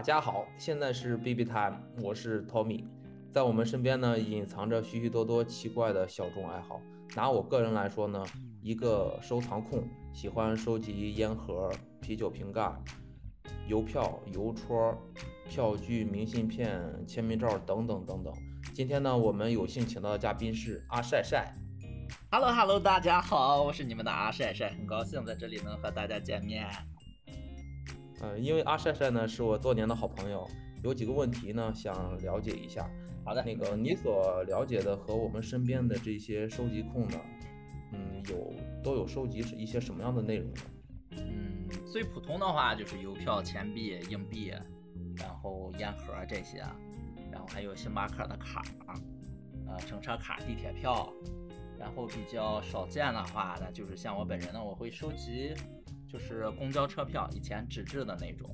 大家好，现在是 BB Time，我是 Tommy。在我们身边呢，隐藏着许许多多奇怪的小众爱好。拿我个人来说呢，一个收藏控，喜欢收集烟盒、啤酒瓶盖、邮票、邮戳、票据、明信片、签名照等等等等。今天呢，我们有幸请到的嘉宾是阿晒晒。Hello Hello，大家好，我是你们的阿晒晒，很高兴在这里能和大家见面。呃，因为阿晒晒呢是我多年的好朋友，有几个问题呢想了解一下。好的，那个你所了解的和我们身边的这些收集控呢，嗯，有都有收集是一些什么样的内容呢？嗯，最普通的话就是邮票、钱币、硬币，然后烟盒这些，然后还有星巴克的卡，呃，乘车卡、地铁票，然后比较少见的话，那就是像我本人呢，我会收集。就是公交车票，以前纸质的那种，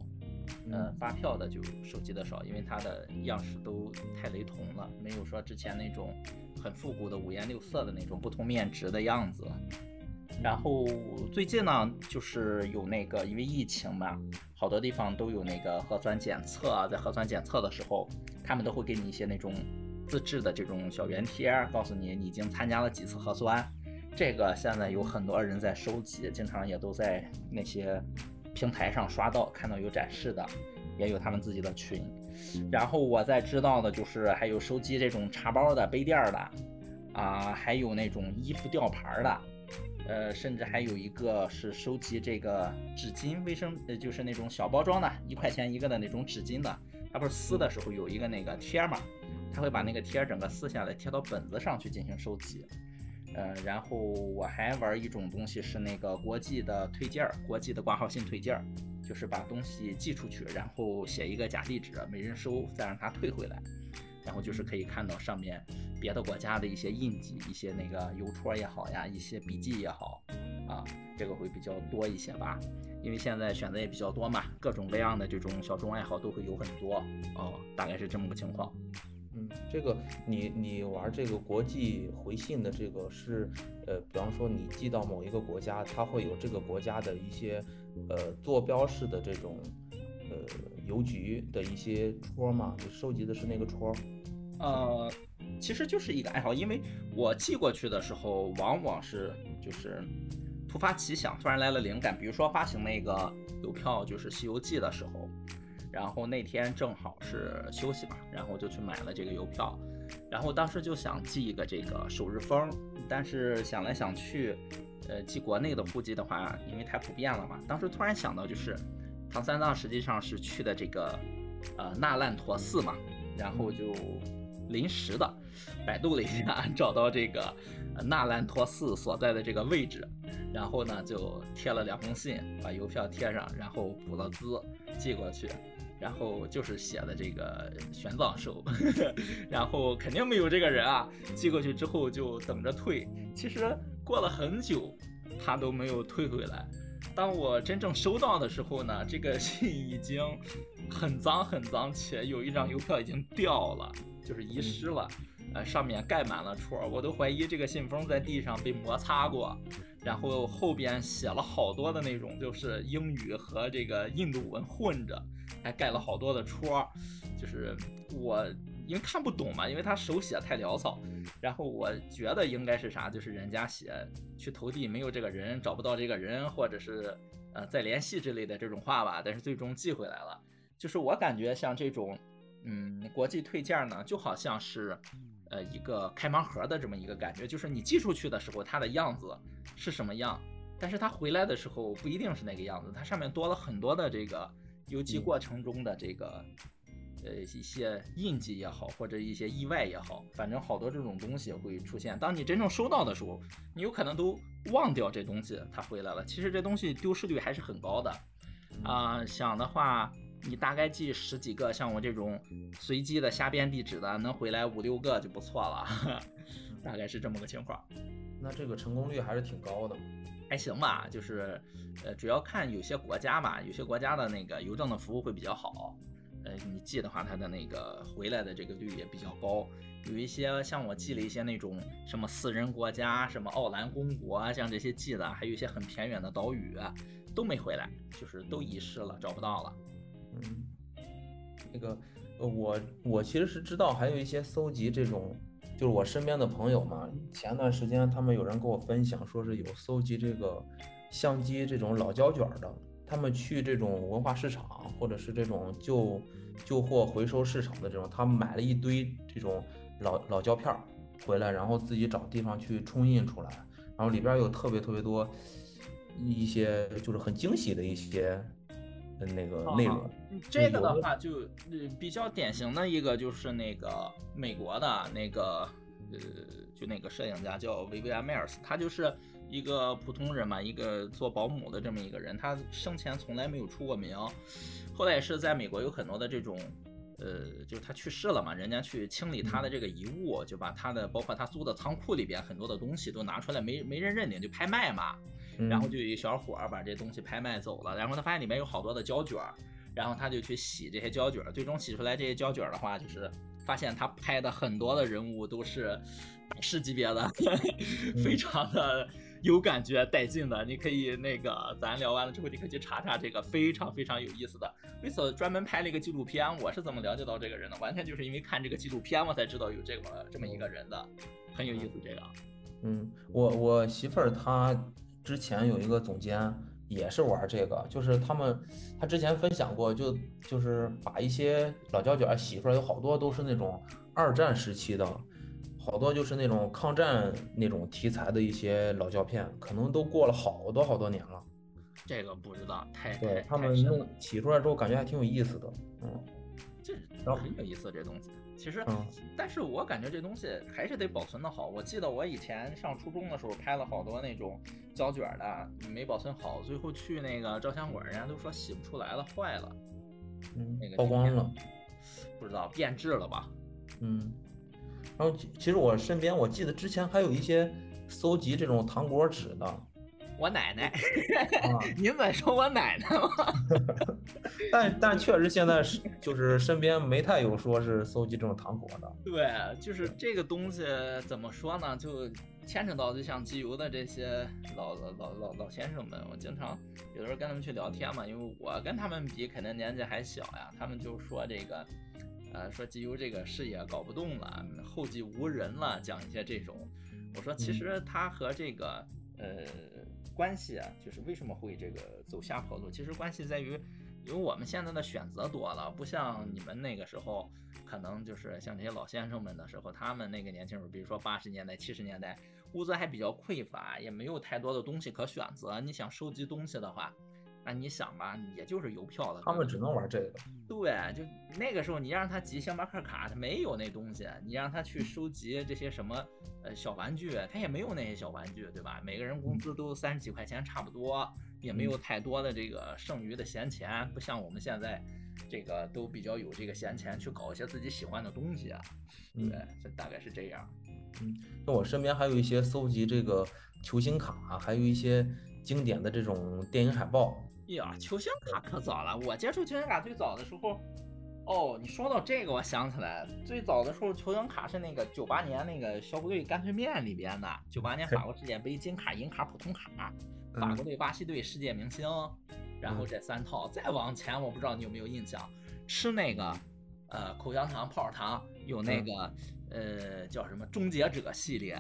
呃，发票的就收集的少，因为它的样式都太雷同了，没有说之前那种很复古的五颜六色的那种不同面值的样子。然后最近呢，就是有那个因为疫情嘛，好多地方都有那个核酸检测啊，在核酸检测的时候，他们都会给你一些那种自制的这种小圆贴，告诉你你已经参加了几次核酸。这个现在有很多人在收集，经常也都在那些平台上刷到，看到有展示的，也有他们自己的群。然后我在知道的就是还有收集这种茶包的、杯垫的，啊，还有那种衣服吊牌的，呃，甚至还有一个是收集这个纸巾、卫生，呃，就是那种小包装的，一块钱一个的那种纸巾的。它不是撕的时候有一个那个贴嘛，他会把那个贴整个撕下来贴到本子上去进行收集。呃，然后我还玩一种东西，是那个国际的推件儿，国际的挂号信推件儿，就是把东西寄出去，然后写一个假地址，没人收，再让他退回来，然后就是可以看到上面别的国家的一些印记，一些那个邮戳也好呀，一些笔记也好，啊，这个会比较多一些吧，因为现在选择也比较多嘛，各种各样的这种小众爱好都会有很多哦，大概是这么个情况。嗯，这个你你玩这个国际回信的这个是，呃，比方说你寄到某一个国家，它会有这个国家的一些，呃，坐标式的这种，呃，邮局的一些戳嘛，你收集的是那个戳。呃，其实就是一个爱好，因为我寄过去的时候，往往是就是突发奇想，突然来了灵感，比如说发行那个邮票，就是《西游记》的时候。然后那天正好是休息嘛，然后就去买了这个邮票，然后当时就想寄一个这个首日封，但是想来想去，呃，寄国内的户籍的话，因为太普遍了嘛，当时突然想到就是唐三藏实际上是去的这个呃那烂陀寺嘛，然后就临时的百度了一下，找到这个那烂陀寺所在的这个位置，然后呢就贴了两封信，把邮票贴上，然后补了资寄过去。然后就是写的这个玄奘寿，然后肯定没有这个人啊。寄过去之后就等着退，其实过了很久，他都没有退回来。当我真正收到的时候呢，这个 信已经很脏很脏，且有一张邮票已经掉了，就是遗失了。呃，上面盖满了戳，我都怀疑这个信封在地上被摩擦过。然后后边写了好多的那种，就是英语和这个印度文混着，还盖了好多的戳。就是我因为看不懂嘛，因为他手写太潦草。然后我觉得应该是啥，就是人家写去投递没有这个人，找不到这个人，或者是呃再联系之类的这种话吧。但是最终寄回来了。就是我感觉像这种，嗯，国际退件呢，就好像是。呃，一个开盲盒的这么一个感觉，就是你寄出去的时候，它的样子是什么样，但是它回来的时候不一定是那个样子，它上面多了很多的这个邮寄过程中的这个呃一些印记也好，或者一些意外也好，反正好多这种东西会出现。当你真正收到的时候，你有可能都忘掉这东西它回来了。其实这东西丢失率还是很高的啊，想的话。你大概寄十几个，像我这种随机的瞎编地址的，能回来五六个就不错了，大概是这么个情况。那这个成功率还是挺高的，还行吧。就是，呃，主要看有些国家吧，有些国家的那个邮政的服务会比较好，呃，你寄的话，它的那个回来的这个率也比较高。有一些像我寄了一些那种什么私人国家，什么奥兰公国，像这些寄的，还有一些很偏远的岛屿都没回来，就是都遗失了，找不到了。嗯，那个，呃，我我其实是知道还有一些搜集这种，就是我身边的朋友嘛，前段时间他们有人跟我分享，说是有搜集这个相机这种老胶卷的，他们去这种文化市场或者是这种旧旧货回收市场的这种，他们买了一堆这种老老胶片回来，然后自己找地方去冲印出来，然后里边有特别特别多一些就是很惊喜的一些。那个内容，这个的话就比较典型的一个就是那个美国的那个呃，就那个摄影家叫维维安迈尔斯，他就是一个普通人嘛，一个做保姆的这么一个人，他生前从来没有出过名，后来也是在美国有很多的这种呃，就是他去世了嘛，人家去清理他的这个遗物，就把他的包括他租的仓库里边很多的东西都拿出来，没没人认领就拍卖嘛。然后就有一小伙儿把这东西拍卖走了，然后他发现里面有好多的胶卷儿，然后他就去洗这些胶卷儿，最终洗出来这些胶卷儿的话，就是发现他拍的很多的人物都是大师级别的，非常的有感觉带劲的。你可以那个咱聊完了之后，你可以去查查这个非常非常有意思的。为此专门拍了一个纪录片，我是怎么了解到这个人的？完全就是因为看这个纪录片，我才知道有这么这么一个人的，很有意思。这个，嗯，我我媳妇儿她。之前有一个总监也是玩这个，就是他们，他之前分享过，就就是把一些老胶卷洗出来，有好多都是那种二战时期的，好多就是那种抗战那种题材的一些老胶片，可能都过了好多好多年了。这个不知道，太对他们弄洗出来之后，感觉还挺有意思的，嗯，这然后很有意思这东西。其实，但是我感觉这东西还是得保存的好。我记得我以前上初中的时候拍了好多那种胶卷的，没保存好，最后去那个照相馆，人家都说洗不出来了，坏了。嗯，那个曝光了，不知道变质了吧？嗯。然后其实我身边，我记得之前还有一些搜集这种糖果纸的。我奶奶，您在说我奶奶吗？但但确实现在是就是身边没太有说是搜集这种糖果的。对，就是这个东西怎么说呢？就牵扯到就像集邮的这些老老老老老先生们，我经常有的时候跟他们去聊天嘛，因为我跟他们比肯定年纪还小呀，他们就说这个，呃，说集邮这个事业搞不动了，后继无人了，讲一些这种。我说其实他和这个呃。关系啊，就是为什么会这个走下坡路？其实关系在于，因为我们现在的选择多了，不像你们那个时候，可能就是像这些老先生们的时候，他们那个年轻时候，比如说八十年代、七十年代，物资还比较匮乏，也没有太多的东西可选择。你想收集东西的话。那你想吧，也就是邮票的，他们只能玩这个。对，就那个时候，你让他集星巴克卡，他没有那东西；你让他去收集这些什么呃小玩具，他也没有那些小玩具，对吧？每个人工资都三十几块钱，差不多，也没有太多的这个剩余的闲钱，不像我们现在这个都比较有这个闲钱去搞一些自己喜欢的东西啊。对，这大概是这样。嗯，那我身边还有一些搜集这个球星卡，还有一些经典的这种电影海报。呀，球星卡可早了。我接触球星卡最早的时候，哦，你说到这个，我想起来，最早的时候球星卡是那个九八年那个小虎队干脆面里边的。九八年法国世界杯金卡、银卡、普通卡，法国队、巴西队世界明星，然后这三套。再往前，我不知道你有没有印象，吃那个呃口香糖、泡泡糖，有那个呃叫什么终结者系列。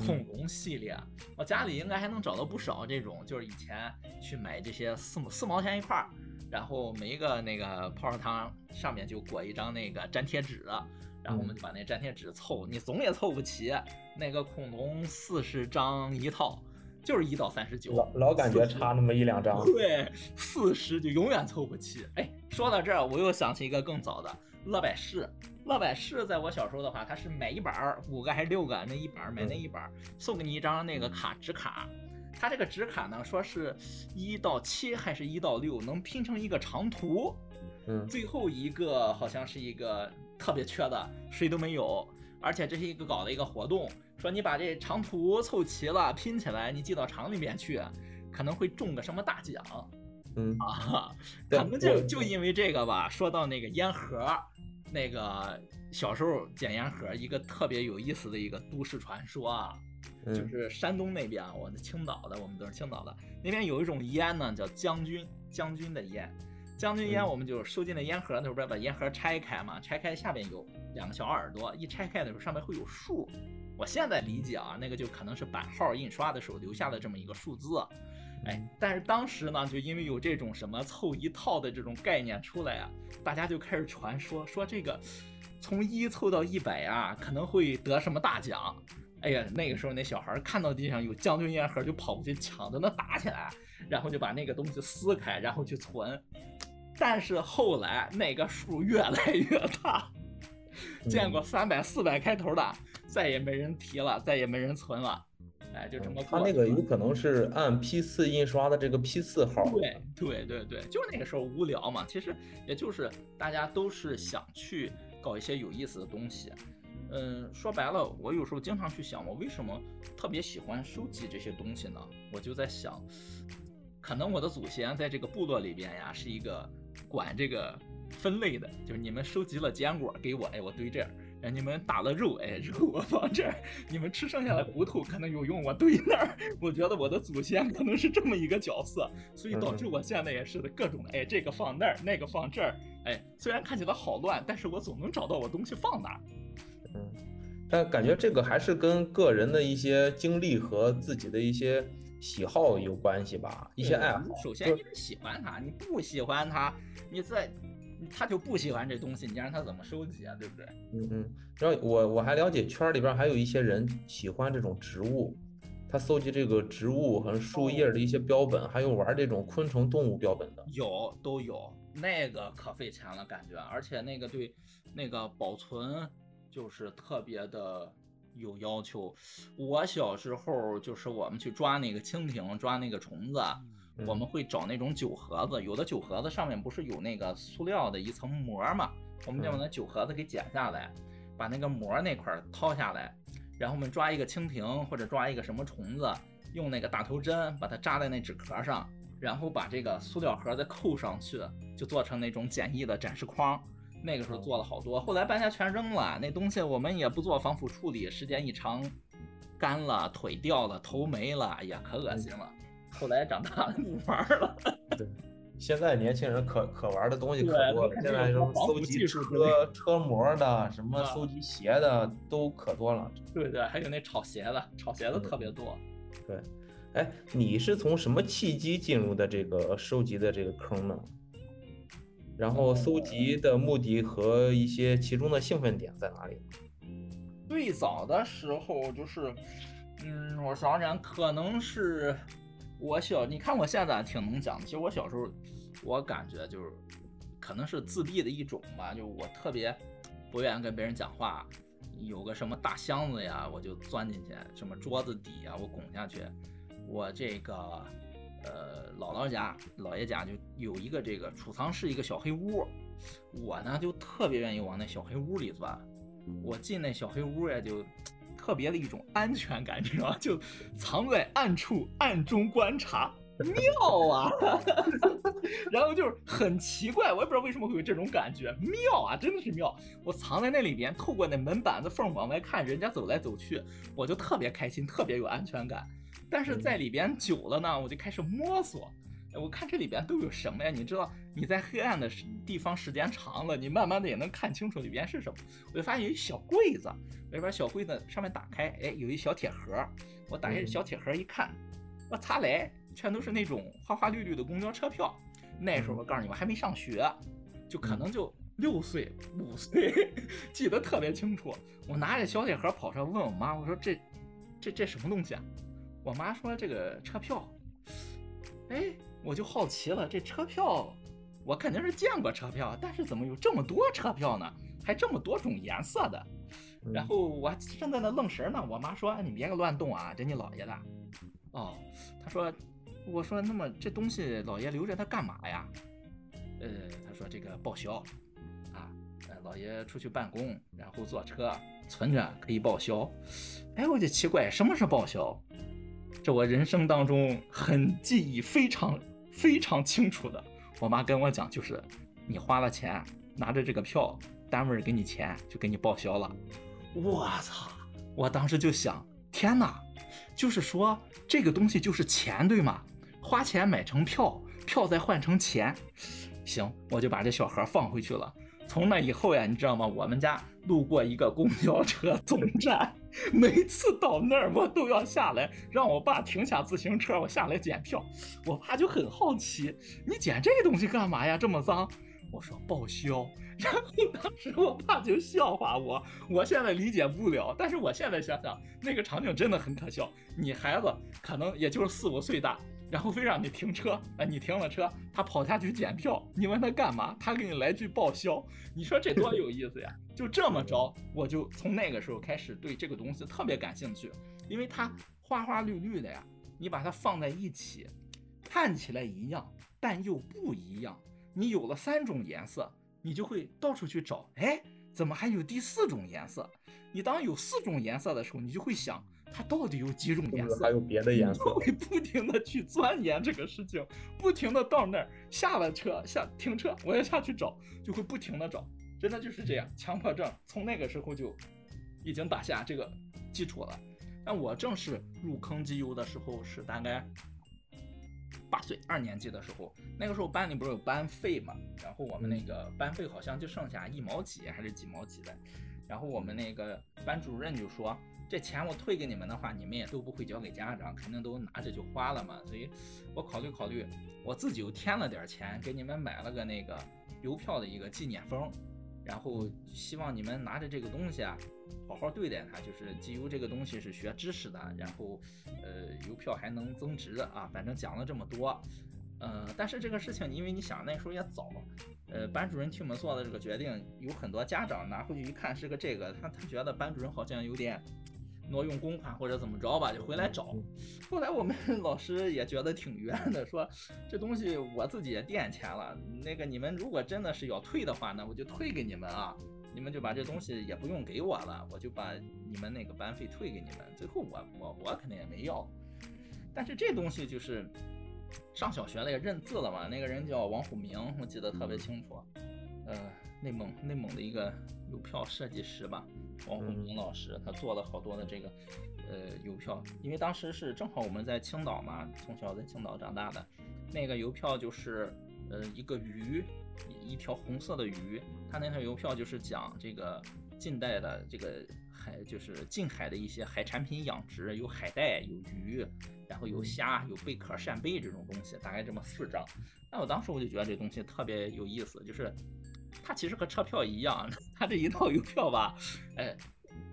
恐龙系列，我家里应该还能找到不少这种，就是以前去买这些四四毛钱一块儿，然后每一个那个泡泡糖上面就裹一张那个粘贴纸，然后我们就把那粘贴纸凑，你总也凑不齐。那个恐龙四十张一套，就是一到三十九，老老感觉差那么一两张。对，四十就永远凑不齐。哎，说到这儿，我又想起一个更早的。乐百氏，乐百氏在我小时候的话，它是买一板儿五个还是六个？那一板儿买那一板儿，送给你一张那个卡纸卡。它这个纸卡呢，说是一到七还是一到六，能拼成一个长图。嗯，最后一个好像是一个特别缺的，谁都没有。而且这是一个搞的一个活动，说你把这长图凑齐了，拼起来，你寄到厂里面去，可能会中个什么大奖。嗯啊，可能就就因为这个吧。说到那个烟盒，那个小时候捡烟盒，一个特别有意思的一个都市传说啊，就是山东那边，我的青岛的，我们都是青岛的，那边有一种烟呢，叫将军将军的烟。将军烟我们就收进了烟盒，那时候不是把烟盒拆开嘛？拆开下边有两个小耳朵，一拆开的时候上面会有数。我现在理解啊，那个就可能是版号印刷的时候留下的这么一个数字。哎，但是当时呢，就因为有这种什么凑一套的这种概念出来啊，大家就开始传说说这个从一凑到一百啊，可能会得什么大奖。哎呀，那个时候那小孩看到地上有将军烟盒，就跑过去抢着那打起来，然后就把那个东西撕开，然后去存。但是后来那个数越来越大，见过三百、四百开头的，再也没人提了，再也没人存了。哎，就这么。他那个有可能是按批次印刷的这个批次号。对对对对，就是那个时候无聊嘛，其实也就是大家都是想去搞一些有意思的东西。嗯，说白了，我有时候经常去想，我为什么特别喜欢收集这些东西呢？我就在想，可能我的祖先在这个部落里边呀，是一个管这个分类的，就是你们收集了坚果给我，哎，我堆这儿。哎，你们打了肉，哎，肉我放这儿；你们吃剩下的骨头可能有用，我堆那儿。我觉得我的祖先可能是这么一个角色，所以导致我现在也是的各种，哎，这个放那儿，那个放这儿，哎，虽然看起来好乱，但是我总能找到我东西放哪。嗯，但感觉这个还是跟个人的一些经历和自己的一些喜好有关系吧，一些爱好。首先你得喜欢它，你不喜欢它，你在。他就不喜欢这东西，你让他怎么收集啊？对不对？嗯嗯。然后我我还了解圈里边还有一些人喜欢这种植物，他搜集这个植物和树叶的一些标本，还有玩这种昆虫动物标本的。有都有，那个可费钱了，感觉，而且那个对那个保存就是特别的有要求。我小时候就是我们去抓那个蜻蜓，抓那个虫子。我们会找那种酒盒子，有的酒盒子上面不是有那个塑料的一层膜嘛？我们就把那酒盒子给剪下来，把那个膜那块掏下来，然后我们抓一个蜻蜓或者抓一个什么虫子，用那个大头针把它扎在那纸壳上，然后把这个塑料盒再扣上去，就做成那种简易的展示框。那个时候做了好多，后来搬家全扔了。那东西我们也不做防腐处理，时间一长，干了，腿掉了，头没了，哎呀，可恶心了。后来长大了不玩了。对，现在年轻人可可玩的东西可多了。现在什么搜集车车模的，什么搜集鞋的都可多了。对对，还有那炒鞋的，炒鞋的特别多。对，哎，你是从什么契机进入的这个收集的这个坑呢？然后搜集的目的和一些其中的兴奋点在哪里？最早的时候就是，嗯，我想想，可能是。我小，你看我现在挺能讲的。其实我小时候，我感觉就是，可能是自闭的一种吧。就我特别不愿意跟别人讲话，有个什么大箱子呀，我就钻进去；什么桌子底呀，我拱下去。我这个，呃，姥姥家、姥爷家就有一个这个储藏室，一个小黑屋。我呢就特别愿意往那小黑屋里钻。我进那小黑屋呀，就。特别的一种安全感，你知道吗？就藏在暗处，暗中观察，妙啊！然后就是很奇怪，我也不知道为什么会有这种感觉，妙啊，真的是妙！我藏在那里边，透过那门板子缝往外看，人家走来走去，我就特别开心，特别有安全感。但是在里边久了呢，我就开始摸索。我看这里边都有什么呀？你知道你在黑暗的地方时间长了，你慢慢的也能看清楚里边是什么。我就发现有一小柜子，里边小柜子上面打开，哎，有一小铁盒。我打开小铁盒一看，我擦嘞，全都是那种花花绿绿的公交车票。那时候我告诉你，我还没上学，就可能就六岁五岁，记得特别清楚。我拿着小铁盒跑上问我妈，我说这这这什么东西啊？我妈说这个车票。哎。我就好奇了，这车票我肯定是见过车票，但是怎么有这么多车票呢？还这么多种颜色的。然后我正在那愣神呢，我妈说：“你别个乱动啊，这你姥爷的。”哦，她说：“我说那么这东西姥爷留着它干嘛呀？”呃，他说：“这个报销啊，呃，姥爷出去办公，然后坐车存着可以报销。”哎，我就奇怪，什么是报销？这我人生当中很记忆非常。非常清楚的，我妈跟我讲，就是你花了钱，拿着这个票，单位给你钱就给你报销了。我操！我当时就想，天哪，就是说这个东西就是钱对吗？花钱买成票，票再换成钱，行，我就把这小盒放回去了。从那以后呀，你知道吗？我们家路过一个公交车总站，每次到那儿我都要下来，让我爸停下自行车，我下来检票。我爸就很好奇，你捡这东西干嘛呀？这么脏？我说报销。然后当时我爸就笑话我，我现在理解不了，但是我现在想想，那个场景真的很可笑。你孩子可能也就是四五岁大。然后非让你停车，哎，你停了车，他跑下去检票，你问他干嘛，他给你来句报销，你说这多有意思呀？就这么着，我就从那个时候开始对这个东西特别感兴趣，因为它花花绿绿的呀，你把它放在一起，看起来一样，但又不一样。你有了三种颜色，你就会到处去找，哎，怎么还有第四种颜色？你当有四种颜色的时候，你就会想。它到底有几种颜色？还有别的颜色？会不停的去钻研这个事情，不停的到那儿下了车下停车，我要下去找，就会不停的找，真的就是这样。强迫症从那个时候就已经打下这个基础了。但我正式入坑机油的时候是大概八岁二年级的时候，那个时候班里不是有班费嘛，然后我们那个班费好像就剩下一毛几还是几毛几的，然后我们那个班主任就说。这钱我退给你们的话，你们也都不会交给家长，肯定都拿着就花了嘛。所以，我考虑考虑，我自己又添了点钱，给你们买了个那个邮票的一个纪念封，然后希望你们拿着这个东西啊，好好对待它。就是机邮这个东西是学知识的，然后，呃，邮票还能增值啊。反正讲了这么多，呃，但是这个事情，因为你想那时候也早。呃，班主任替我们做的这个决定，有很多家长拿回去一看是个这个，他他觉得班主任好像有点。挪用公款或者怎么着吧，就回来找。后来我们 老师也觉得挺冤的，说这东西我自己也垫钱了，那个你们如果真的是要退的话呢，我就退给你们啊，你们就把这东西也不用给我了，我就把你们那个班费退给你们。最后我我我肯定也没要，但是这东西就是上小学那个认字了嘛，那个人叫王虎明，我记得特别清楚，呃，内蒙内蒙的一个邮票设计师吧。王虎明老师，他做了好多的这个，呃，邮票，因为当时是正好我们在青岛嘛，从小在青岛长大的，那个邮票就是，呃，一个鱼，一条红色的鱼，他那条邮票就是讲这个近代的这个海，就是近海的一些海产品养殖，有海带，有鱼，然后有虾，有贝壳、扇贝这种东西，大概这么四张。那我当时我就觉得这东西特别有意思，就是。它其实和车票一样，它这一套邮票吧，哎，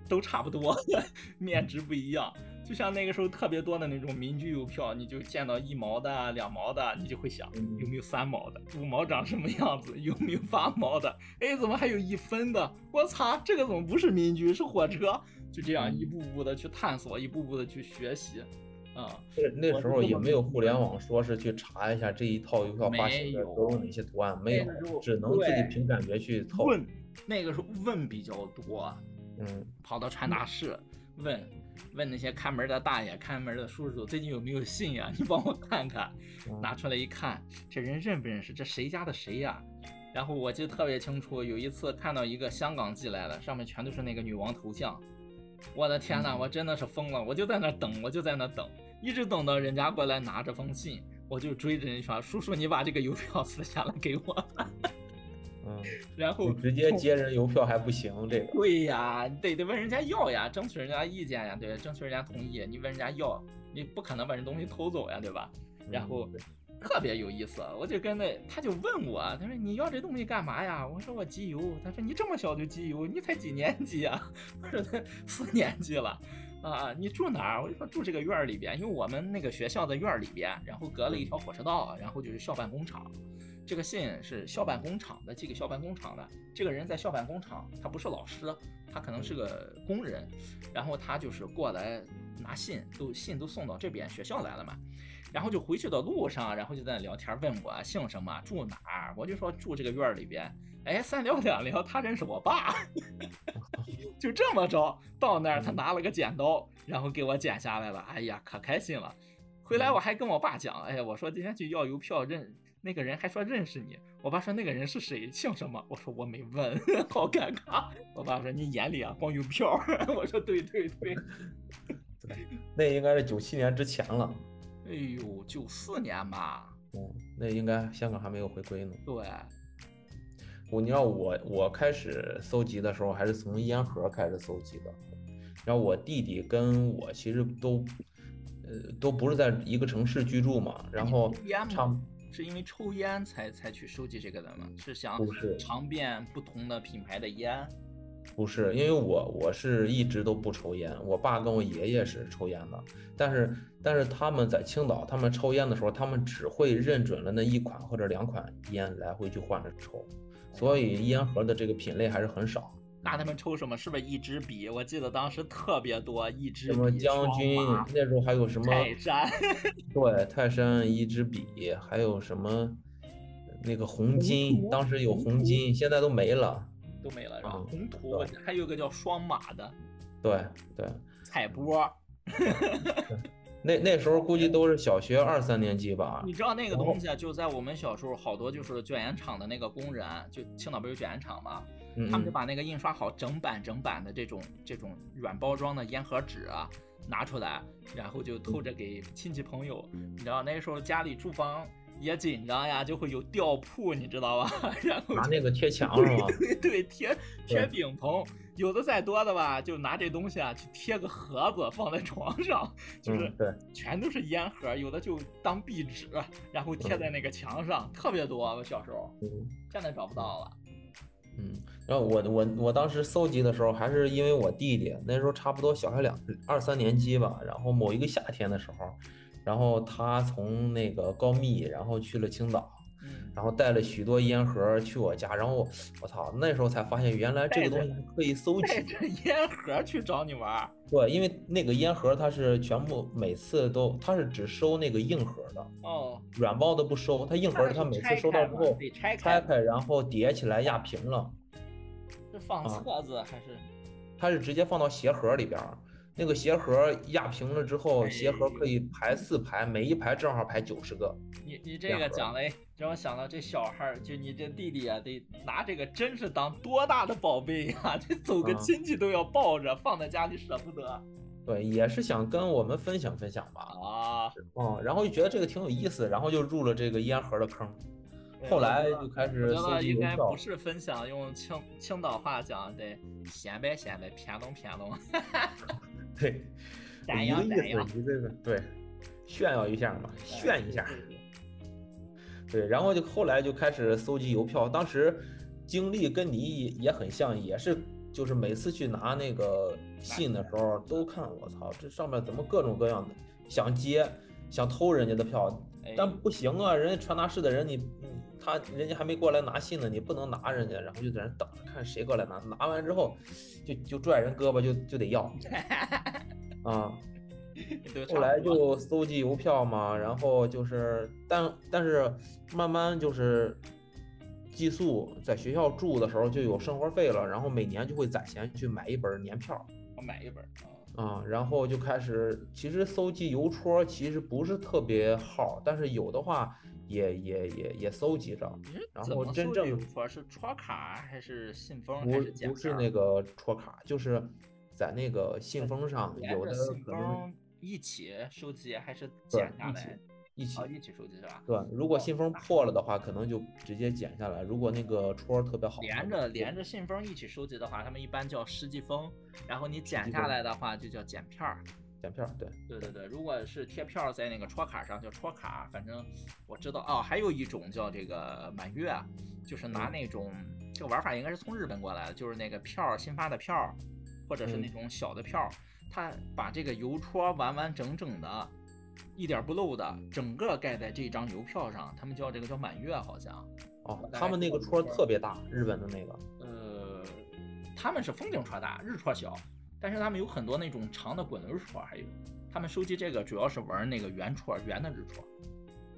都差不多，面值不一样。就像那个时候特别多的那种民居邮票，你就见到一毛的、两毛的，你就会想有没有三毛的，五毛长什么样子，有没有八毛的？哎，怎么还有一分的？我擦，这个怎么不是民居，是火车？就这样一步步的去探索，一步步的去学习。啊，那那时候也没有互联网，说是去查一下这一套邮票发行的都有哪些图案，没有，只能自己凭感觉去凑。问，那个时候问比较多，嗯，跑到传达室问，问那些看门的大爷、看门的叔叔，最近有没有信呀？你帮我看看。拿出来一看，这人认不认识？这谁家的谁呀？然后我记得特别清楚，有一次看到一个香港寄来的，上面全都是那个女王头像。我的天呐，我真的是疯了！我就在那等，我就在那等。一直等到人家过来拿着封信，我就追着人家说：“叔叔，你把这个邮票撕下来给我。”嗯，然后直接接人邮票还不行，这个。对呀，得得问人家要呀，争取人家意见呀，对，争取人家同意。你问人家要，你不可能把人东西偷走呀，对吧？然后特别有意思，我就跟那他就问我，他说你要这东西干嘛呀？我说我集邮。他说你这么小就集邮，你才几年级啊？我说他四年级了。啊，你住哪儿？我就说住这个院儿里边，因为我们那个学校的院儿里边，然后隔了一条火车道，然后就是校办工厂。这个信是校办工厂的，寄给校办工厂的。这个人在校办工厂，他不是老师，他可能是个工人。然后他就是过来拿信，都信都送到这边学校来了嘛。然后就回去的路上，然后就在那聊天，问我姓什么，住哪儿。我就说住这个院儿里边。哎，三聊两聊，他认识我爸。就这么着，到那儿他拿了个剪刀，然后给我剪下来了。哎呀，可开心了。回来我还跟我爸讲，哎呀，我说今天去要邮票，认那个人还说认识你。我爸说那个人是谁，姓什么？我说我没问，好尴尬。我爸说你眼里啊光有票。我说对对 对，那应该是九七年之前了。哎呦，九四年吧，嗯，那应该香港还没有回归呢。对，我你知道我我开始搜集的时候还是从烟盒开始搜集的，然后我弟弟跟我其实都，呃，都不是在一个城市居住嘛，然后差是因为抽烟才才去收集这个的吗？是想尝遍不同的品牌的烟？不是，因为我我是一直都不抽烟，我爸跟我爷爷是抽烟的，但是但是他们在青岛，他们抽烟的时候，他们只会认准了那一款或者两款烟来回去换着抽。所以烟盒的这个品类还是很少。那他们抽什么？是不是一支笔？我记得当时特别多，一支笔什么将军，那时候还有什么泰山？对，泰山一支笔，还有什么那个红金，当时有红金，现在都没了，都没了是吧？红图，还有个叫双马的，对对，彩波。那那时候估计都是小学二三年级吧。你知道那个东西啊，就在我们小时候，好多就是卷烟厂的那个工人，就青岛不是有卷烟厂吗？他们就把那个印刷好整版整版的这种这种软包装的烟盒纸啊拿出来，然后就偷着给亲戚朋友。你知道那时候家里住房也紧张呀，就会有吊铺，你知道吧？然后拿那个贴墙是吧？对对，贴贴顶棚。有的再多的吧，就拿这东西啊去贴个盒子放在床上，就是对，全都是烟盒。有的就当壁纸，然后贴在那个墙上，特别多。我小时候，现在找不到了。嗯，然后我我我当时搜集的时候，还是因为我弟弟那时候差不多小学两二三年级吧。然后某一个夏天的时候，然后他从那个高密，然后去了青岛。然后带了许多烟盒去我家，然后我操，那时候才发现原来这个东西可以搜集。带着烟盒去找你玩？对，因为那个烟盒它是全部每次都，它是只收那个硬盒的，哦，软包的不收。它硬盒它每次收到之后拆开，然后叠起来压平了。是放册子还是？它是直接放到鞋盒里边，那个鞋盒压平了之后，鞋盒可以排四排，每一排正好排九十个。你你这个讲的。让我想到这小孩儿，就你这弟弟啊，得拿这个真是当多大的宝贝呀！这走个亲戚都要抱着，放在家里舍不得。对，也是想跟我们分享分享吧。啊，嗯，然后就觉得这个挺有意思，然后就入了这个烟盒的坑。后来就开始觉得应该不是分享，用青青岛话讲得显摆显摆，偏东偏东。对，一个意思，你这个对，炫耀一下嘛，炫一下。对，然后就后来就开始搜集邮票，当时经历跟你也很像，也是就是每次去拿那个信的时候，都看我操，这上面怎么各种各样的，想接想偷人家的票，但不行啊，人家传达室的人你他人家还没过来拿信呢，你不能拿人家，然后就在那等着看谁过来拿，拿完之后就就拽人胳膊就就得要，啊。后来就搜集邮票嘛，然后就是，但但是慢慢就是寄宿，在学校住的时候就有生活费了，然后每年就会攒钱去买一本年票。我买一本啊，然后就开始，其实搜集邮戳其实不是特别好，但是有的话也也也也搜集着。然后真正邮戳是戳卡还是信封还是不是那个戳卡，就是在那个信封上有的可能。一起收集还是剪下来？一起一起收集是吧？对，如果信封破了的话，可能就直接剪下来。如果那个戳特别好，连着连着信封一起收集的话，他们一般叫湿寄封。然后你剪下来的话，就叫剪片儿。剪片儿，对对对对。如果是贴票在那个戳卡上，叫戳卡。反正我知道哦，还有一种叫这个满月，就是拿那种这个玩法应该是从日本过来的，就是那个票新发的票，或者是那种小的票。他把这个邮戳完完整整的，一点不漏的，整个盖在这张邮票上。他们叫这个叫满月，好像。哦，他们那个戳特别大，日本的那个。呃，他们是风景戳大，日戳小。但是他们有很多那种长的滚轮戳，还有他们收集这个主要是玩那个圆戳，圆的日戳。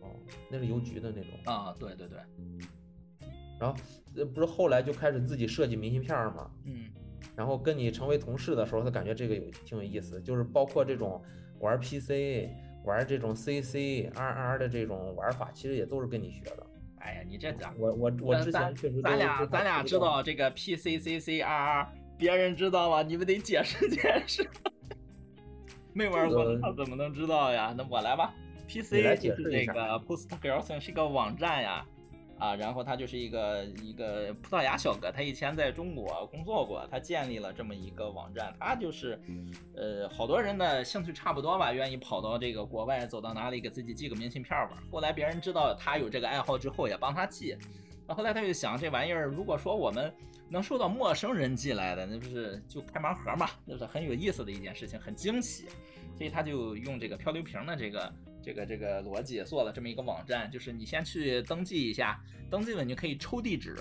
哦，那是邮局的那种。啊，对对对。然后，不是后来就开始自己设计明信片吗？嗯。然后跟你成为同事的时候，他感觉这个有挺有意思，就是包括这种玩 PC、玩这种 CC、RR 的这种玩法，其实也都是跟你学的。哎呀，你这讲，我我我之前确实咱俩咱俩知道这个 PC、CC、RR，别人知道吗？你们得解释解释。没玩过他怎么能知道呀？那我来吧。PC 就是这个 Post Girlson 是一个网站呀。啊，然后他就是一个一个葡萄牙小哥，他以前在中国工作过，他建立了这么一个网站，他就是，呃，好多人的兴趣差不多吧，愿意跑到这个国外，走到哪里给自己寄个明信片吧。后来别人知道他有这个爱好之后，也帮他寄。然后来他就想，这玩意儿如果说我们能收到陌生人寄来的，那不是就开盲盒嘛，就是很有意思的一件事情，很惊喜。所以他就用这个漂流瓶的这个。这个这个逻辑做了这么一个网站，就是你先去登记一下，登记了你就可以抽地址，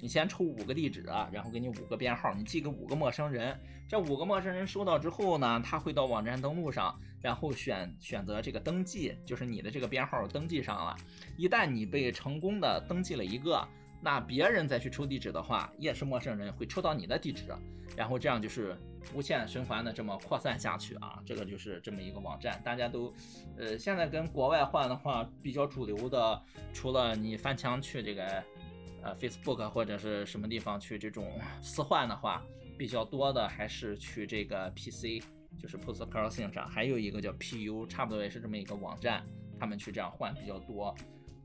你先抽五个地址，然后给你五个编号，你寄给五个陌生人，这五个陌生人收到之后呢，他会到网站登录上，然后选选择这个登记，就是你的这个编号登记上了，一旦你被成功的登记了一个。那别人再去抽地址的话，也是陌生人会抽到你的地址，然后这样就是无限循环的这么扩散下去啊，这个就是这么一个网站。大家都，呃，现在跟国外换的话，比较主流的，除了你翻墙去这个，呃，Facebook 或者是什么地方去这种私换的话，比较多的还是去这个 PC，就是 Post Crossing 上，还有一个叫 PU，差不多也是这么一个网站，他们去这样换比较多。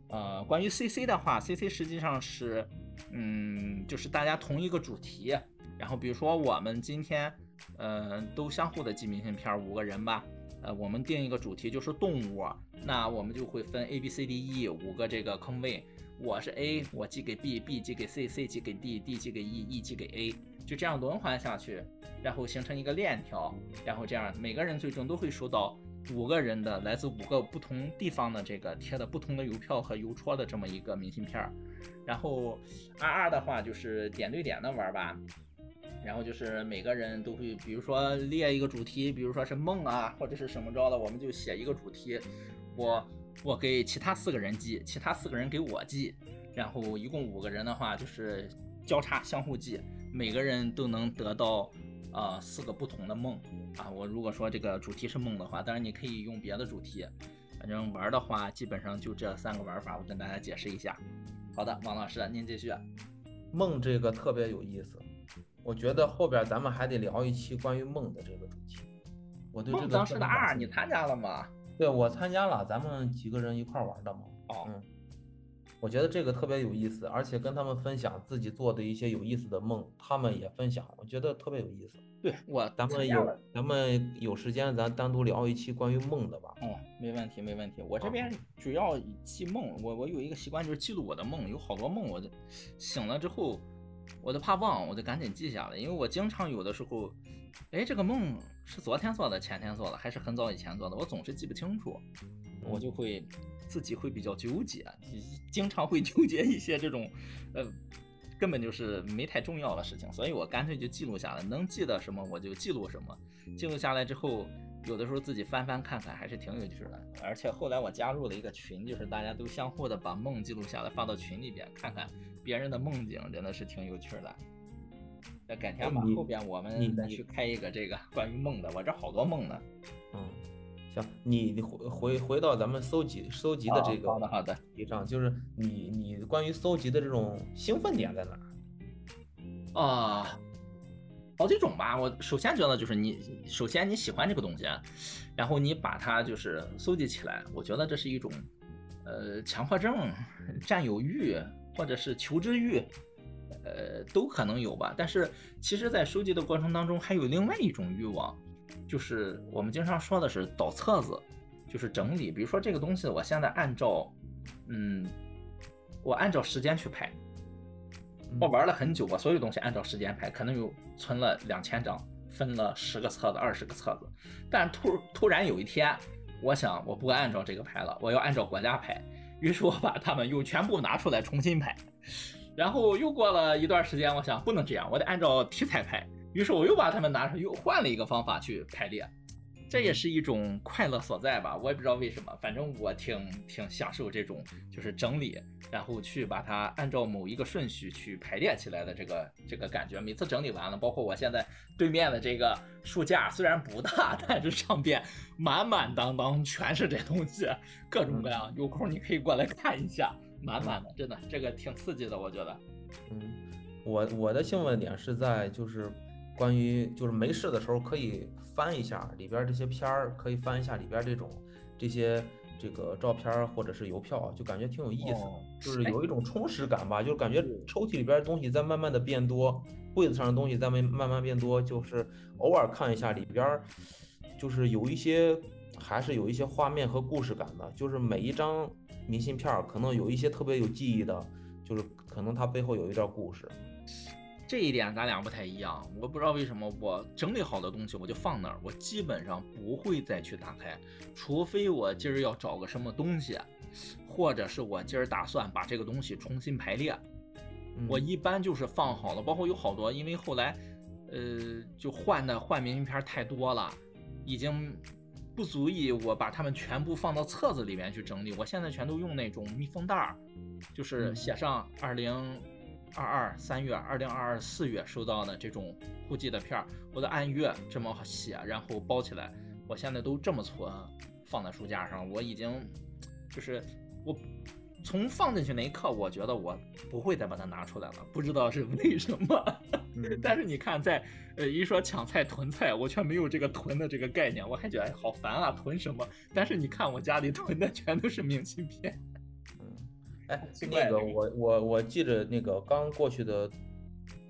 呃，关于 CC 的话，CC 实际上是，嗯，就是大家同一个主题，然后比如说我们今天，呃，都相互的寄明信片，五个人吧，呃，我们定一个主题就是动物，那我们就会分 A B C D E 五个这个坑位，我是 A，我寄给 B，B 寄给 C，C 寄给 D，D 寄给 E，E 寄给 A，就这样轮换下去，然后形成一个链条，然后这样每个人最终都会收到。五个人的来自五个不同地方的这个贴的不同的邮票和邮戳的这么一个明信片儿，然后 R R 的话就是点对点的玩吧，然后就是每个人都会，比如说列一个主题，比如说是梦啊或者是什么着的，我们就写一个主题，我我给其他四个人寄，其他四个人给我寄，然后一共五个人的话就是交叉相互寄，每个人都能得到。呃，四个不同的梦啊！我如果说这个主题是梦的话，当然你可以用别的主题，反正玩的话基本上就这三个玩法，我跟大家解释一下。好的，王老师您继续。梦这个特别有意思，我觉得后边咱们还得聊一期关于梦的这个主题。我对这个当时的二你参加了吗？对，我参加了，咱们几个人一块玩的嘛。哦。嗯。我觉得这个特别有意思，而且跟他们分享自己做的一些有意思的梦，他们也分享，我觉得特别有意思。对我，咱们有咱们有时间，咱单独聊一期关于梦的吧。嗯，没问题，没问题。我这边主要记梦，我我有一个习惯就是记录我的梦，有好多梦，我醒了之后，我都怕忘，我就赶紧记下来，因为我经常有的时候，哎，这个梦是昨天做的、前天做的，还是很早以前做的，我总是记不清楚，我就会。自己会比较纠结，经常会纠结一些这种，呃，根本就是没太重要的事情，所以我干脆就记录下来，能记得什么我就记录什么。记录下来之后，有的时候自己翻翻看看，还是挺有趣的。而且后来我加入了一个群，就是大家都相互的把梦记录下来，发到群里边看看别人的梦境，真的是挺有趣的。那改天吧，后边我们再去开一个这个 关于梦的，我这好多梦呢。嗯。行，你你回回回到咱们搜集搜集的这个好的好的上，就是你你关于搜集的这种兴奋点在哪？啊，好几种吧。我首先觉得就是你首先你喜欢这个东西，然后你把它就是搜集起来，我觉得这是一种呃强迫症、占有欲或者是求知欲，呃都可能有吧。但是其实，在收集的过程当中，还有另外一种欲望。就是我们经常说的是倒册子，就是整理。比如说这个东西，我现在按照，嗯，我按照时间去排。我玩了很久，我所有东西按照时间排，可能有存了两千张，分了十个册子、二十个册子。但突突然有一天，我想我不按照这个排了，我要按照国家排。于是我把它们又全部拿出来重新排。然后又过了一段时间，我想不能这样，我得按照题材拍。于是我又把它们拿出，又换了一个方法去排列，这也是一种快乐所在吧？我也不知道为什么，反正我挺挺享受这种就是整理，然后去把它按照某一个顺序去排列起来的这个这个感觉。每次整理完了，包括我现在对面的这个书架虽然不大，但是上边满满当当全是这东西，各种各样。有空你可以过来看一下，满满的，真的这个挺刺激的，我觉得。嗯，我我的兴奋点是在就是。关于就是没事的时候可以翻一下里边这些片儿，可以翻一下里边这种这些这个照片儿或者是邮票，就感觉挺有意思的，哦就是哎有一种充实感吧，就感觉抽屉里边儿东西在慢慢的变多，柜子上的东西在慢慢慢变多，就是偶尔看一下里边儿，就是有一些还是有一些画面和故事感的，就是每一张明信片儿可能有一些特别有记忆的，就是可能它背后有一段故事。这一点咱俩不太一样，我不知道为什么我整理好的东西我就放那儿，我基本上不会再去打开，除非我今儿要找个什么东西，或者是我今儿打算把这个东西重新排列，嗯我一般就是放好了，包括有好多，因为后来，呃，就换的换明信片太多了，已经不足以我把它们全部放到册子里面去整理。我现在全都用那种密封袋儿，就是嗯写上二零二二三月、二零二二四月收到的这种户籍的片儿，我都按月这么写，然后包起来。我现在都这么存，放在书架上。我已经就是我从放进去那一刻，我觉得我不会再把它拿出来了，不知道是为什么。嗯 但是你看在，呃一说抢菜囤菜，我却没有这个囤的这个概念，我还觉得哎好烦啊，囤什么？但是你看我家里囤的全都是明信片。哎，奇怪那个我我我记着那个刚过去的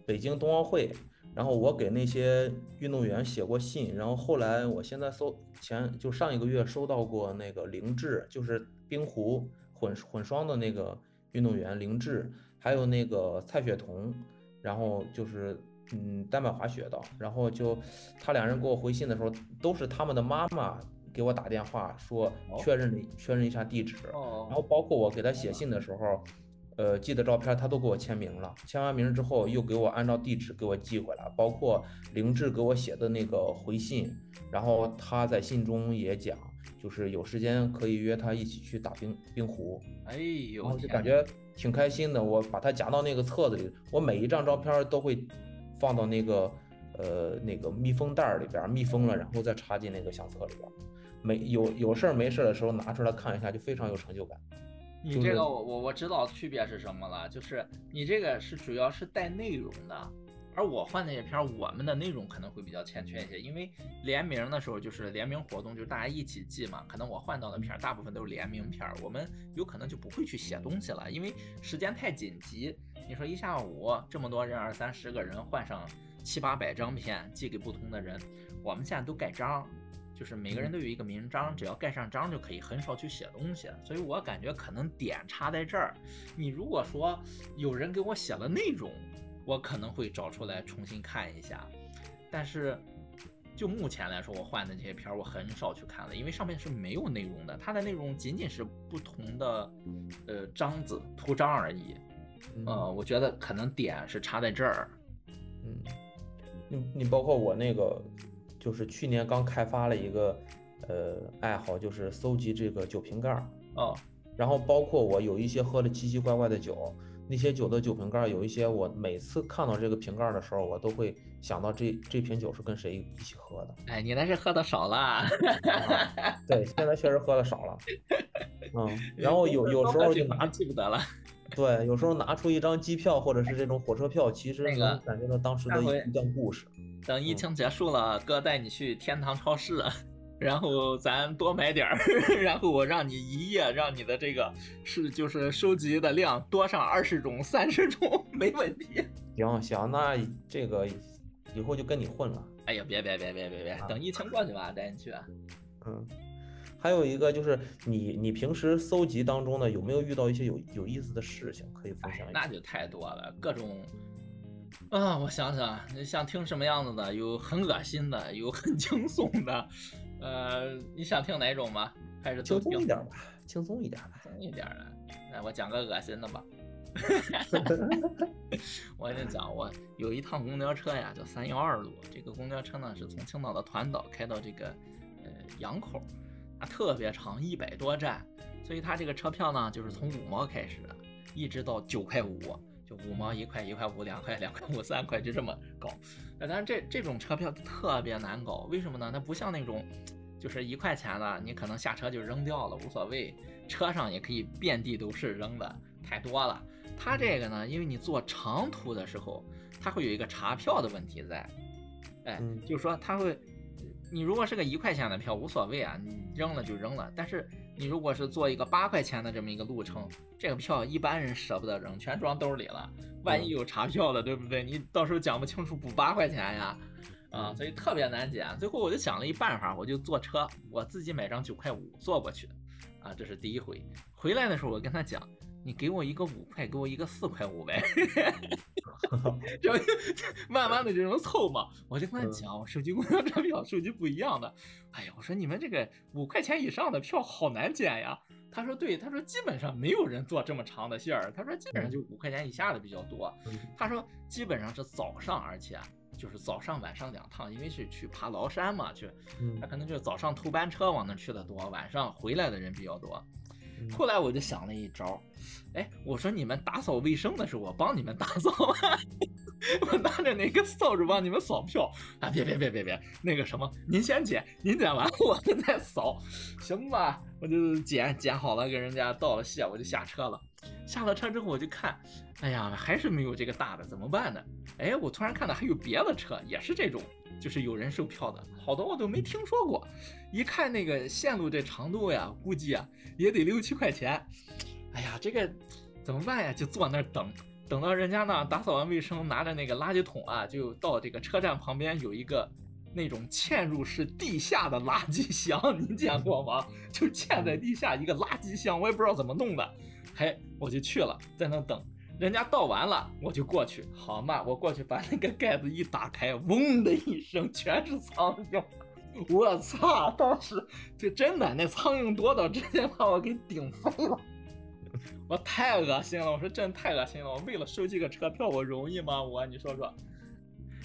北京冬奥会，然后我给那些运动员写过信，然后后来我现在搜前就上一个月收到过那个凌志，就是冰壶混混双的那个运动员凌志，还有那个蔡雪桐，然后就是嗯单板滑雪的，然后就他两人给我回信的时候，都是他们的妈妈给我打电话说哦确认了确认一下地址。哦然后包括我给他写信的时候，呃，寄的照片他都给我签名了，签完名之后又给我按照地址给我寄回来，包括凌志给我写的那个回信，然后他在信中也讲，就是有时间可以约他一起去打冰冰壶，哎然呦，后就感觉挺开心的。我把它夹到那个册子里，我每一张照片都会放到那个呃那个密封袋儿里边儿，密封了，然后再插进那个相册里边儿。没有有事儿没事儿的时候拿出来看一下，就非常有成就感。你这个我我我知道区别是什么了，就是你这个是主要是带内容的，而我换那些片儿，我们的内容可能会比较欠缺一些，因为联名的时候就是联名活动，就是大家一起寄嘛，可能我换到的片儿大部分都是联名片儿，我们有可能就不会去写东西了，因为时间太紧急。你说一下午这么多人，二三十个人换上七八百张片寄给不同的人，我们现在都盖章。就是每个人都有一个名章，只要盖上章就可以，很少去写东西。所以我感觉可能点差在这儿。你如果说有人给我写了内容，我可能会找出来重新看一下。但是就目前来说，我换的这些片儿我很少去看了，因为上面是没有内容的，它的内容仅仅是不同的呃章子图章而已。嗯呃，我觉得可能点是差在这儿。嗯，你你包括我那个，就是去年刚开发了一个呃爱好，就是搜集这个酒瓶盖儿，哦，然后包括我有一些喝的奇奇怪怪的酒，那些酒的酒瓶盖有一些，我每次看到这个瓶盖的时候，我都会想到这这瓶酒是跟谁一起喝的。哎，你那是喝的少了。啊对，现在确实喝的少了。嗯，然后有有时候就拿记不得了。对，有时候拿出一张机票或者是这种火车票，其实那个能感觉到当时的一一段故事。等疫情结束了，哥带你去天堂超市，然后咱多买点儿，然后我让你一夜让你的这个是就是收集的量多上二十种、三十种，没问题。行行，那这个以后就跟你混了。哎呀，别别别别别别，等疫情过去吧，带你去。嗯，还有一个就是你你平时搜集当中呢，有没有遇到一些有有意思的事情可以分哎享，一下？那就太多了，各种。啊，我想想，你想听什么样子的？有很恶心的，有很 惊悚的。呃，你想听哪种吗？还是都轻松听一点吧，轻松一点吧。轻松一点儿的。那我讲个恶心的吧。我跟你讲，我有一趟公交车呀，叫三幺二路。这个公交车呢是从青岛的团岛开到这个呃杨口，它特别长，一百多站，所以它这个车票呢就是从五毛开始的，一直到九块五，就五毛一块，一块五两块，两块五三块，就这么搞。呃，但是这这种车票特别难搞，为什么呢？它不像那种。就是一块钱的，你可能下车就扔掉了，无所谓。车上也可以遍地都是扔的，太多了。它这个呢，因为你坐长途的时候，它会有一个查票的问题在。哎，嗯就是说它会，你如果是个一块钱的票无所谓啊，你扔了就扔了。但是你如果是做一个八块钱的这么一个路程，这个票一般人舍不得扔，全装兜里了。万一有查票的，对不对？你到时候讲不清楚补八块钱呀，啊，所以特别难捡。最后我就想了一办法，我就坐车，我自己买张九块五坐过去，啊，这是第一回。回来的时候我跟他讲，你给我一个五块，给我一个四块五呗。就慢慢的这种凑嘛，我就跟他讲，我手机公交车票手机不一样的。哎呀，我说你们这个五块钱以上的票好难捡呀。他说对，他说基本上没有人坐这么长的线儿，他说基本上就五块钱以下的比较多。他说基本上是早上，而且就是早上晚上两趟，因为是去爬崂山嘛，去，他可能就是早上头班车往那去的多，晚上回来的人比较多。后来我就想了一招，哎，我说你们打扫卫生的时候，我帮你们打扫，我拿着那个扫帚帮你们扫票啊！别别别别别，那个什么，您先捡，您捡完我们再扫，行吧？我就捡捡好了，跟人家道了谢，我就下车了。下了车之后我就看，哎呀，还是没有这个大的，怎么办呢？哎，我突然看到还有别的车，也是这种。就是有人售票的，好多我都没听说过。一看那个线路这长度呀，估计啊也得六七块钱。哎呀，这个怎么办呀？就坐那儿等，等到人家呢打扫完卫生，拿着那个垃圾桶啊，就到这个车站旁边有一个那种嵌入式地下的垃圾箱，您见过吗？就嵌在地下一个垃圾箱，我也不知道怎么弄的。嘿，我就去了，在那等。人家倒完了，我就过去，好嘛，我过去把那个盖子一打开，嗡的一声，全是苍蝇。我操！当时就真的那苍蝇多到直接把我给顶飞了，我太恶心了。我说真太恶心了，我为了收集个车票，我容易吗？我你说说。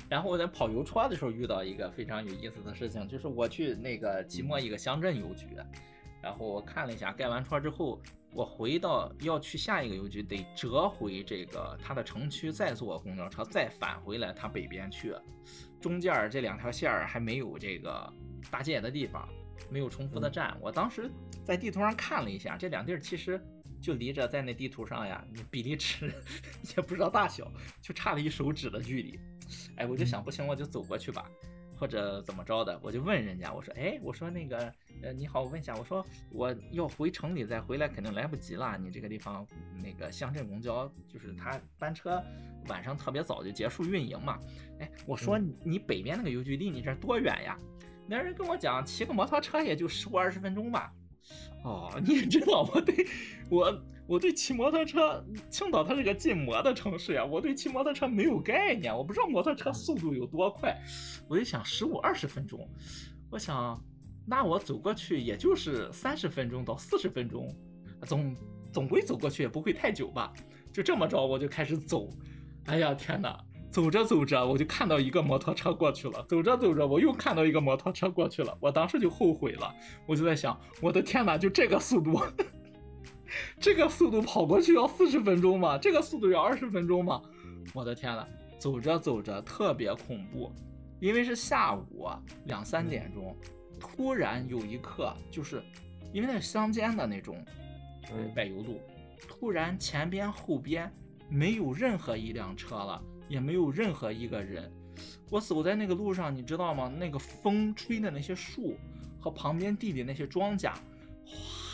然后我在跑邮戳的时候遇到一个非常有意思的事情，就是我去那个即墨一个乡镇邮局，然后我看了一下盖完戳之后。我回到要去下一个邮局，得折回这个它的城区，再坐公交车，再返回来它北边去。中间这两条线儿还没有这个搭界的地方，没有重复的站。我当时在地图上看了一下，这两地儿其实就离着在那地图上呀，你比例尺 也不知道大小，就差了一手指的距离。哎，我就想不行，我就走过去吧。或者怎么着的，我就问人家，我说，哎，我说那个，呃，你好，我问一下，我说我要回城里再回来，肯定来不及了。你这个地方那个乡镇公交，就是它班车晚上特别早就结束运营嘛。哎，我说你北边那个邮局离你这多远呀？那人跟我讲，骑个摩托车也就十五二十分钟吧。哦，你也知道我对我。我对骑摩托车，青岛它是个禁摩的城市呀，我对骑摩托车没有概念，我不知道摩托车速度有多快。我就想十五二十分钟，我想那我走过去也就是三十分钟到四十分钟，总总归走过去也不会太久吧。就这么着，我就开始走。哎呀天哪，走着走着我就看到一个摩托车过去了，走着走着我又看到一个摩托车过去了，我当时就后悔了，我就在想，我的天哪，就这个速度。这个速度跑过去要四十分钟吗？这个速度要二十分钟吗？我的天呐，走着走着特别恐怖，因为是下午两三点钟，突然有一刻，就是因为那是乡间的那种柏油路，突然前边后边没有任何一辆车了，也没有任何一个人。我走在那个路上，你知道吗？那个风吹的那些树和旁边地里那些庄稼，哗。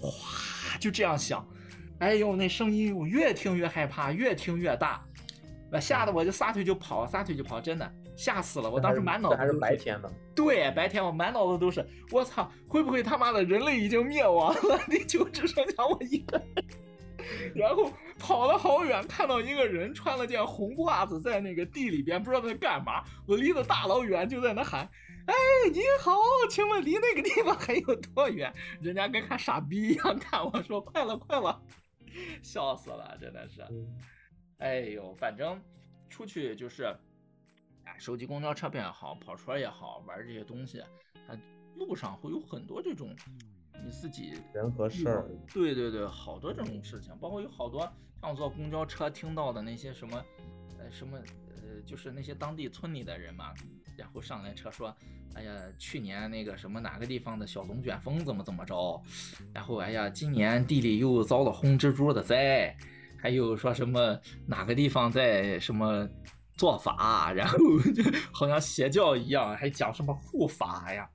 哗，就这样响，哎呦，那声音我越听越害怕，越听越大，那吓得我就撒腿就跑，撒腿就跑，真的吓死了。我当时满脑子还是白天的，对，白天我满脑子都是，我操，会不会他妈的人类已经灭亡了，地球只剩下我一个人？然后跑了好远，看到一个人穿了件红褂子在那个地里边，不知道在干嘛。我离得大老远，就在那喊。哎，你好，请问离那个地方还有多远？人家跟看傻逼一样看我说快了，快了，笑死了，真的是。哎呦，反正出去就是，哎，手机公交车票也好，跑车也好，玩这些东西，它路上会有很多这种你自己人和事儿。对对对，好多这种事情，包括有好多像坐公交车听到的那些什么，呃，什么，呃，就是那些当地村里的人嘛。然后上来车说：“哎呀，去年那个什么哪个地方的小龙卷风怎么怎么着？然后哎呀，今年地里又遭了红蜘蛛的灾，还有说什么哪个地方在什么做法，然后就好像邪教一样，还讲什么护法呀？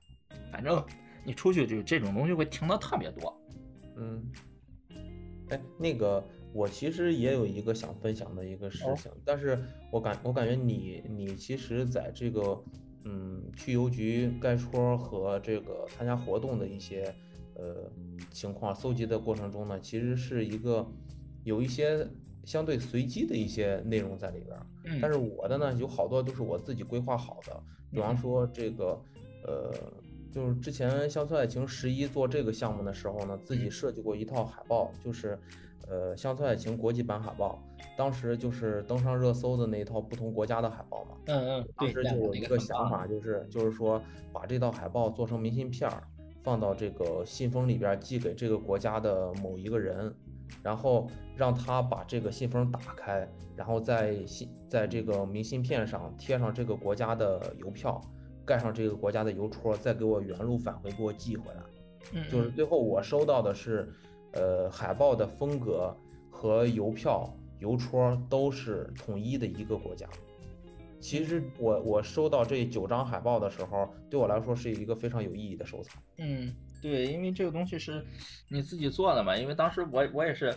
反正你出去就这种东西会听的特别多。嗯，哎，那个我其实也有一个想分享的一个事情，但是我感我感觉你你其实在这个嗯去邮局盖戳和这个参加活动的一些呃情况搜集的过程中呢，其实是一个有一些相对随机的一些内容在里边。嗯，但是我的呢有好多都是我自己规划好的，比方说这个呃。就是之前乡村爱情十一做这个项目的时候呢，自己设计过一套海报，就是呃乡村爱情国际版海报，当时就是登上热搜的那一套不同国家的海报嘛。嗯嗯。当时就有一个想法，就是就是说把这套海报做成明信片儿，放到这个信封里边寄给这个国家的某一个人，然后让他把这个信封打开，然后在信在这个明信片上贴上这个国家的邮票。盖上这个国家的邮戳，再给我原路返回，给我寄回来。嗯，就是最后我收到的是，呃，海报的风格和邮票、邮戳都是统一的一个国家。其实我我收到这九张海报的时候，对我来说是一个非常有意义的收藏。嗯，对，因为这个东西是你自己做的嘛。因为当时我我也是。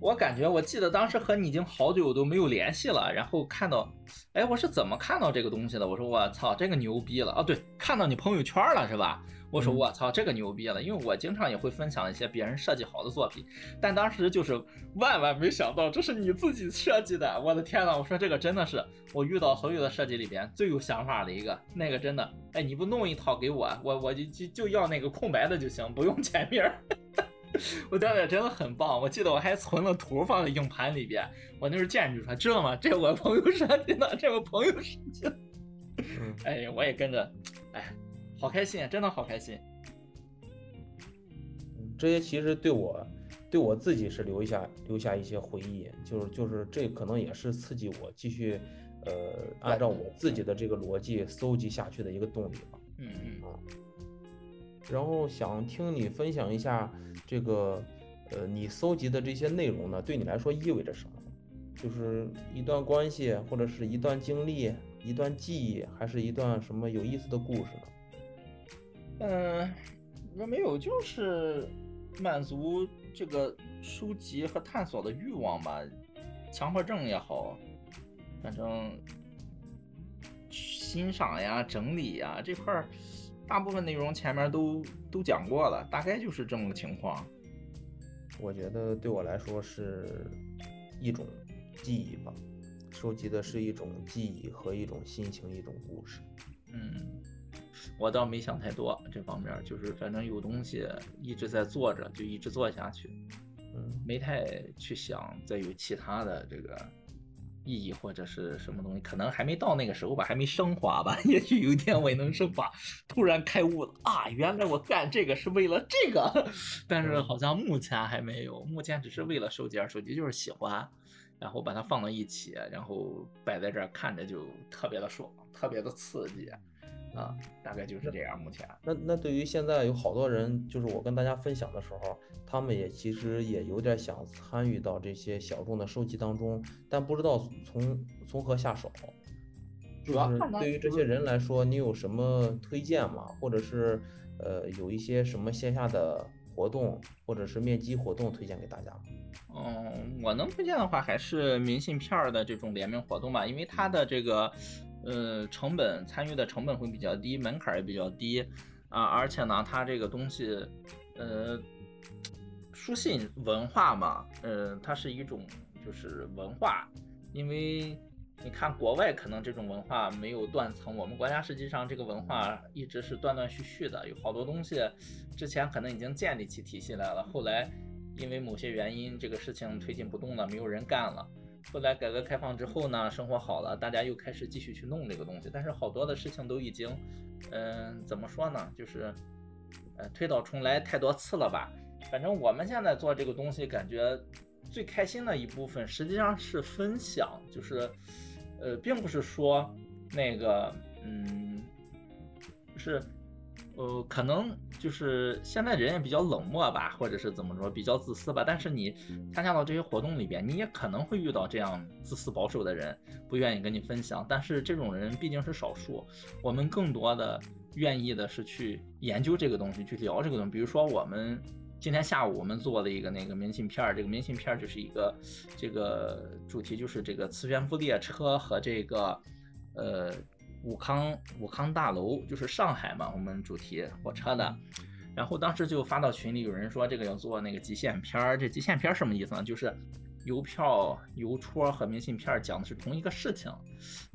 我感觉，我记得当时和你已经好久都没有联系了，然后看到，哎，我是怎么看到这个东西的？我说我操，这个牛逼了啊！对，看到你朋友圈了是吧？我说我操，这个牛逼了，因为我经常也会分享一些别人设计好的作品，但当时就是万万没想到这是你自己设计的，我的天呐！我说这个真的是我遇到所有的设计里边最有想法的一个，那个真的，哎，你不弄一套给我，我我就就就要那个空白的就行，不用签名。我当时真的很棒，我记得我还存了图放在硬盘里边。我那时候见就说知道吗？这我朋友设计的，这我朋友设计的。哎呀，我也跟着，哎，好开心，真的好开心。这些其实对我，对我自己是留下留下一些回忆，就是就是这可能也是刺激我继续，呃，按照我自己的这个逻辑搜集下去的一个动力吧。嗯嗯啊。然后想听你分享一下。这个，呃，你搜集的这些内容呢，对你来说意味着什么？就是一段关系，或者是一段经历，一段记忆，还是一段什么有意思的故事呢？嗯，那没有，就是满足这个收集和探索的欲望吧。强迫症也好，反正欣赏呀、整理呀这块儿。大部分内容前面都都讲过了，大概就是这么个情况。我觉得对我来说是一种记忆吧，收集的是一种记忆和一种心情，一种故事。嗯，我倒没想太多这方面，就是反正有东西一直在做着，就一直做下去。嗯，没太去想再有其他的这个。意义或者是什么东西，可能还没到那个时候吧，还没升华吧。也许有一天我也能升华，突然开悟了啊！原来我干这个是为了这个，但是好像目前还没有，目前只是为了收集而收集，就是喜欢，然后把它放到一起，然后摆在这儿看着就特别的爽，特别的刺激。啊，大概就是这样。目前，那那对于现在有好多人，就是我跟大家分享的时候，他们也其实也有点想参与到这些小众的收集当中，但不知道从从何下手。就是对于这些人来说，你有什么推荐吗？或者是呃，有一些什么线下的活动，或者是面基活动推荐给大家吗？嗯，我能推荐的话，还是明信片的这种联名活动吧，因为它的这个。呃，成本参与的成本会比较低，门槛也比较低啊，而且呢，它这个东西，呃，书信文化嘛，呃，它是一种就是文化，因为你看国外可能这种文化没有断层，我们国家实际上这个文化一直是断断续续的，有好多东西之前可能已经建立起体系来了，后来因为某些原因，这个事情推进不动了，没有人干了。后来改革开放之后呢，生活好了，大家又开始继续去弄这个东西，但是好多的事情都已经，嗯，怎么说呢，就是，呃，推倒重来太多次了吧。反正我们现在做这个东西，感觉最开心的一部分实际上是分享，就是，呃，并不是说那个，嗯，是，呃，可能就是现在人也比较冷漠吧，或者是怎么说，比较自私吧。但是你参加到这些活动里边，你也可能会遇到这样自私保守的人，不愿意跟你分享。但是这种人毕竟是少数，我们更多的愿意的是去研究这个东西，去聊这个东西。比如说我们今天下午我们做了一个那个明信片儿，这个明信片儿就是一个这个主题就是这个磁悬浮列车和这个呃。武康武康大楼就是上海嘛，我们主题火车的，然后当时就发到群里，有人说这个要做那个极限片儿，这极限片儿什么意思呢？就是邮票、邮戳和明信片讲的是同一个事情，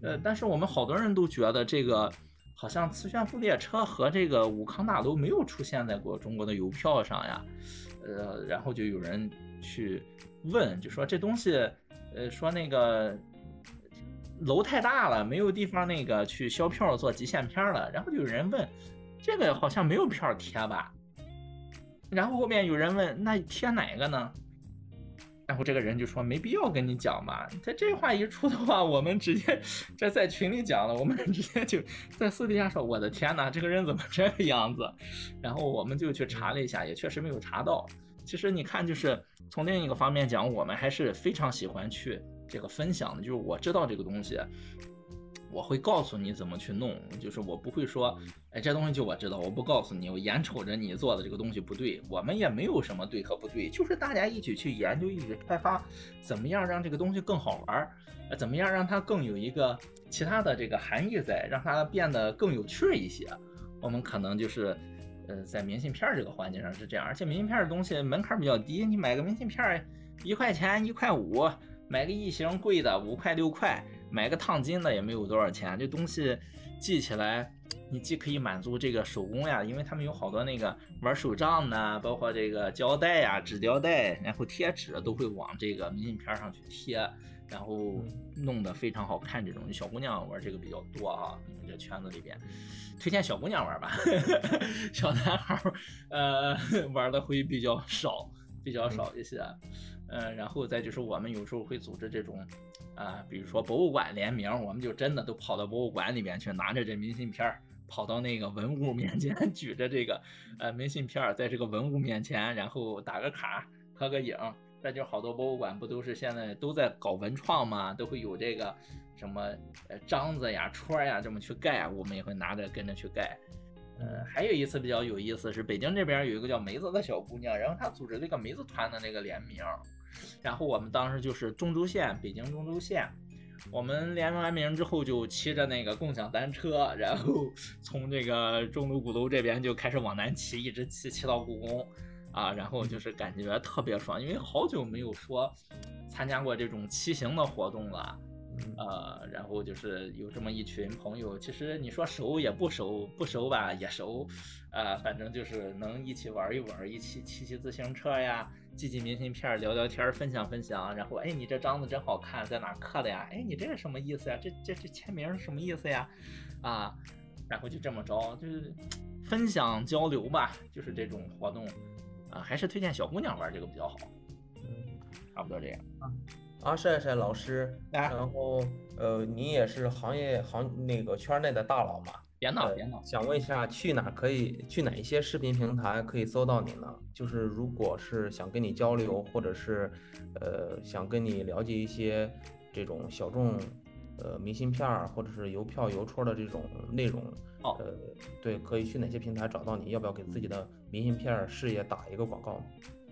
呃，但是我们好多人都觉得这个好像磁悬浮列车和这个武康大楼没有出现在过中国的邮票上呀，呃，然后就有人去问，就说这东西，呃，说那个。楼太大了，没有地方那个去销票做极限片了。然后就有人问，这个好像没有票贴吧？然后后面有人问，那贴哪个呢？然后这个人就说没必要跟你讲吧。他这话一出的话，我们直接这在群里讲了，我们直接就在私底下说，我的天哪，这个人怎么这个样子？然后我们就去查了一下，也确实没有查到。其实你看，就是从另一个方面讲，我们还是非常喜欢去。这个分享的就是我知道这个东西，我会告诉你怎么去弄，就是我不会说，哎，这东西就我知道，我不告诉你，我眼瞅着你做的这个东西不对，我们也没有什么对和不对，就是大家一起去研究，一起开发，怎么样让这个东西更好玩，呃，怎么样让它更有一个其他的这个含义在，让它变得更有趣一些。我们可能就是，呃，在明信片这个环节上是这样，而且明信片的东西门槛比较低，你买个明信片一块钱，一块五。买个异形贵的五块六块，买个烫金的也没有多少钱。这东西记起来，你既可以满足这个手工呀，因为他们有好多那个玩手账的，包括这个胶带呀、纸胶带，然后贴纸都会往这个明信片上去贴，然后弄得非常好看。这种小姑娘玩这个比较多啊，你们这圈子里边，推荐小姑娘玩吧，小男孩呃 玩的会比较少，比较少一些。嗯，然后再就是我们有时候会组织这种，啊，比如说博物馆联名，我们就真的都跑到博物馆里面去，拿着这明信片儿，跑到那个文物面前，举着这个呃明信片儿，在这个文物面前，然后打个卡，合个影。再就好多博物馆不都是现在都在搞文创嘛？都会有这个什么呃章子呀、戳呀这么去盖，我们也会拿着跟着去盖。呃，还有一次比较有意思是北京这边有一个叫梅子的小姑娘，然后她组织那个梅子团的那个联名。然后我们当时就是中轴线，北京中轴线，我们联完名之后就骑着那个共享单车，然后 从这个钟楼鼓楼这边就开始往南骑，一直骑骑到故宫，啊，然后就是感觉特别爽，因为好久没有说参加过这种骑行的活动了。呃，然后就是有这么一群朋友，其实你说熟也不熟，不熟吧也熟，呃，反正就是能一起玩一玩，一起骑骑自行车呀，寄寄明信片，聊聊天，分享分享。然后，哎，你这章子真好看，在哪刻的呀？哎，你这是什么意思呀？这这这签名是什么意思呀？啊，然后就这么着，就是分享交流吧，就是这种活动，啊，还是推荐小姑娘玩这个比较好。嗯，差不多这样。阿帅帅老师，然后呃，你也是行业行那个圈内的大佬嘛？别闹别闹！想问一下，去哪可以去哪一些视频平台可以搜到你呢？就是如果是想跟你交流，或者是呃想跟你了解一些这种小众呃明信片儿或者是邮票邮戳的这种内容，呃，对，可以去哪些平台找到你？要不要给自己的明信片事业打一个广告？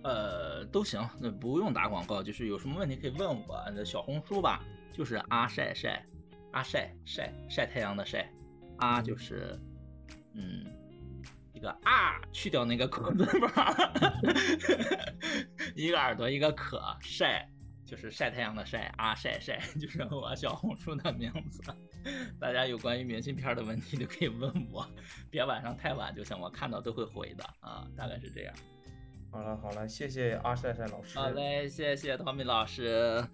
呃，都行，那不用打广告，就是有什么问题可以问我。那小红书吧，就是阿晒晒，阿晒晒晒太阳的晒，阿就是，嗯，一个啊，去掉那个口字旁，一个耳朵一个可晒，就是晒太阳的晒，啊晒晒 就是我小红书的名字。大家有关于明信片的问题都可以问我，别晚上太晚就行，我看到都会回的啊，大概是这样。好了好了，谢谢阿晒晒老师。好嘞，谢谢汤米老师。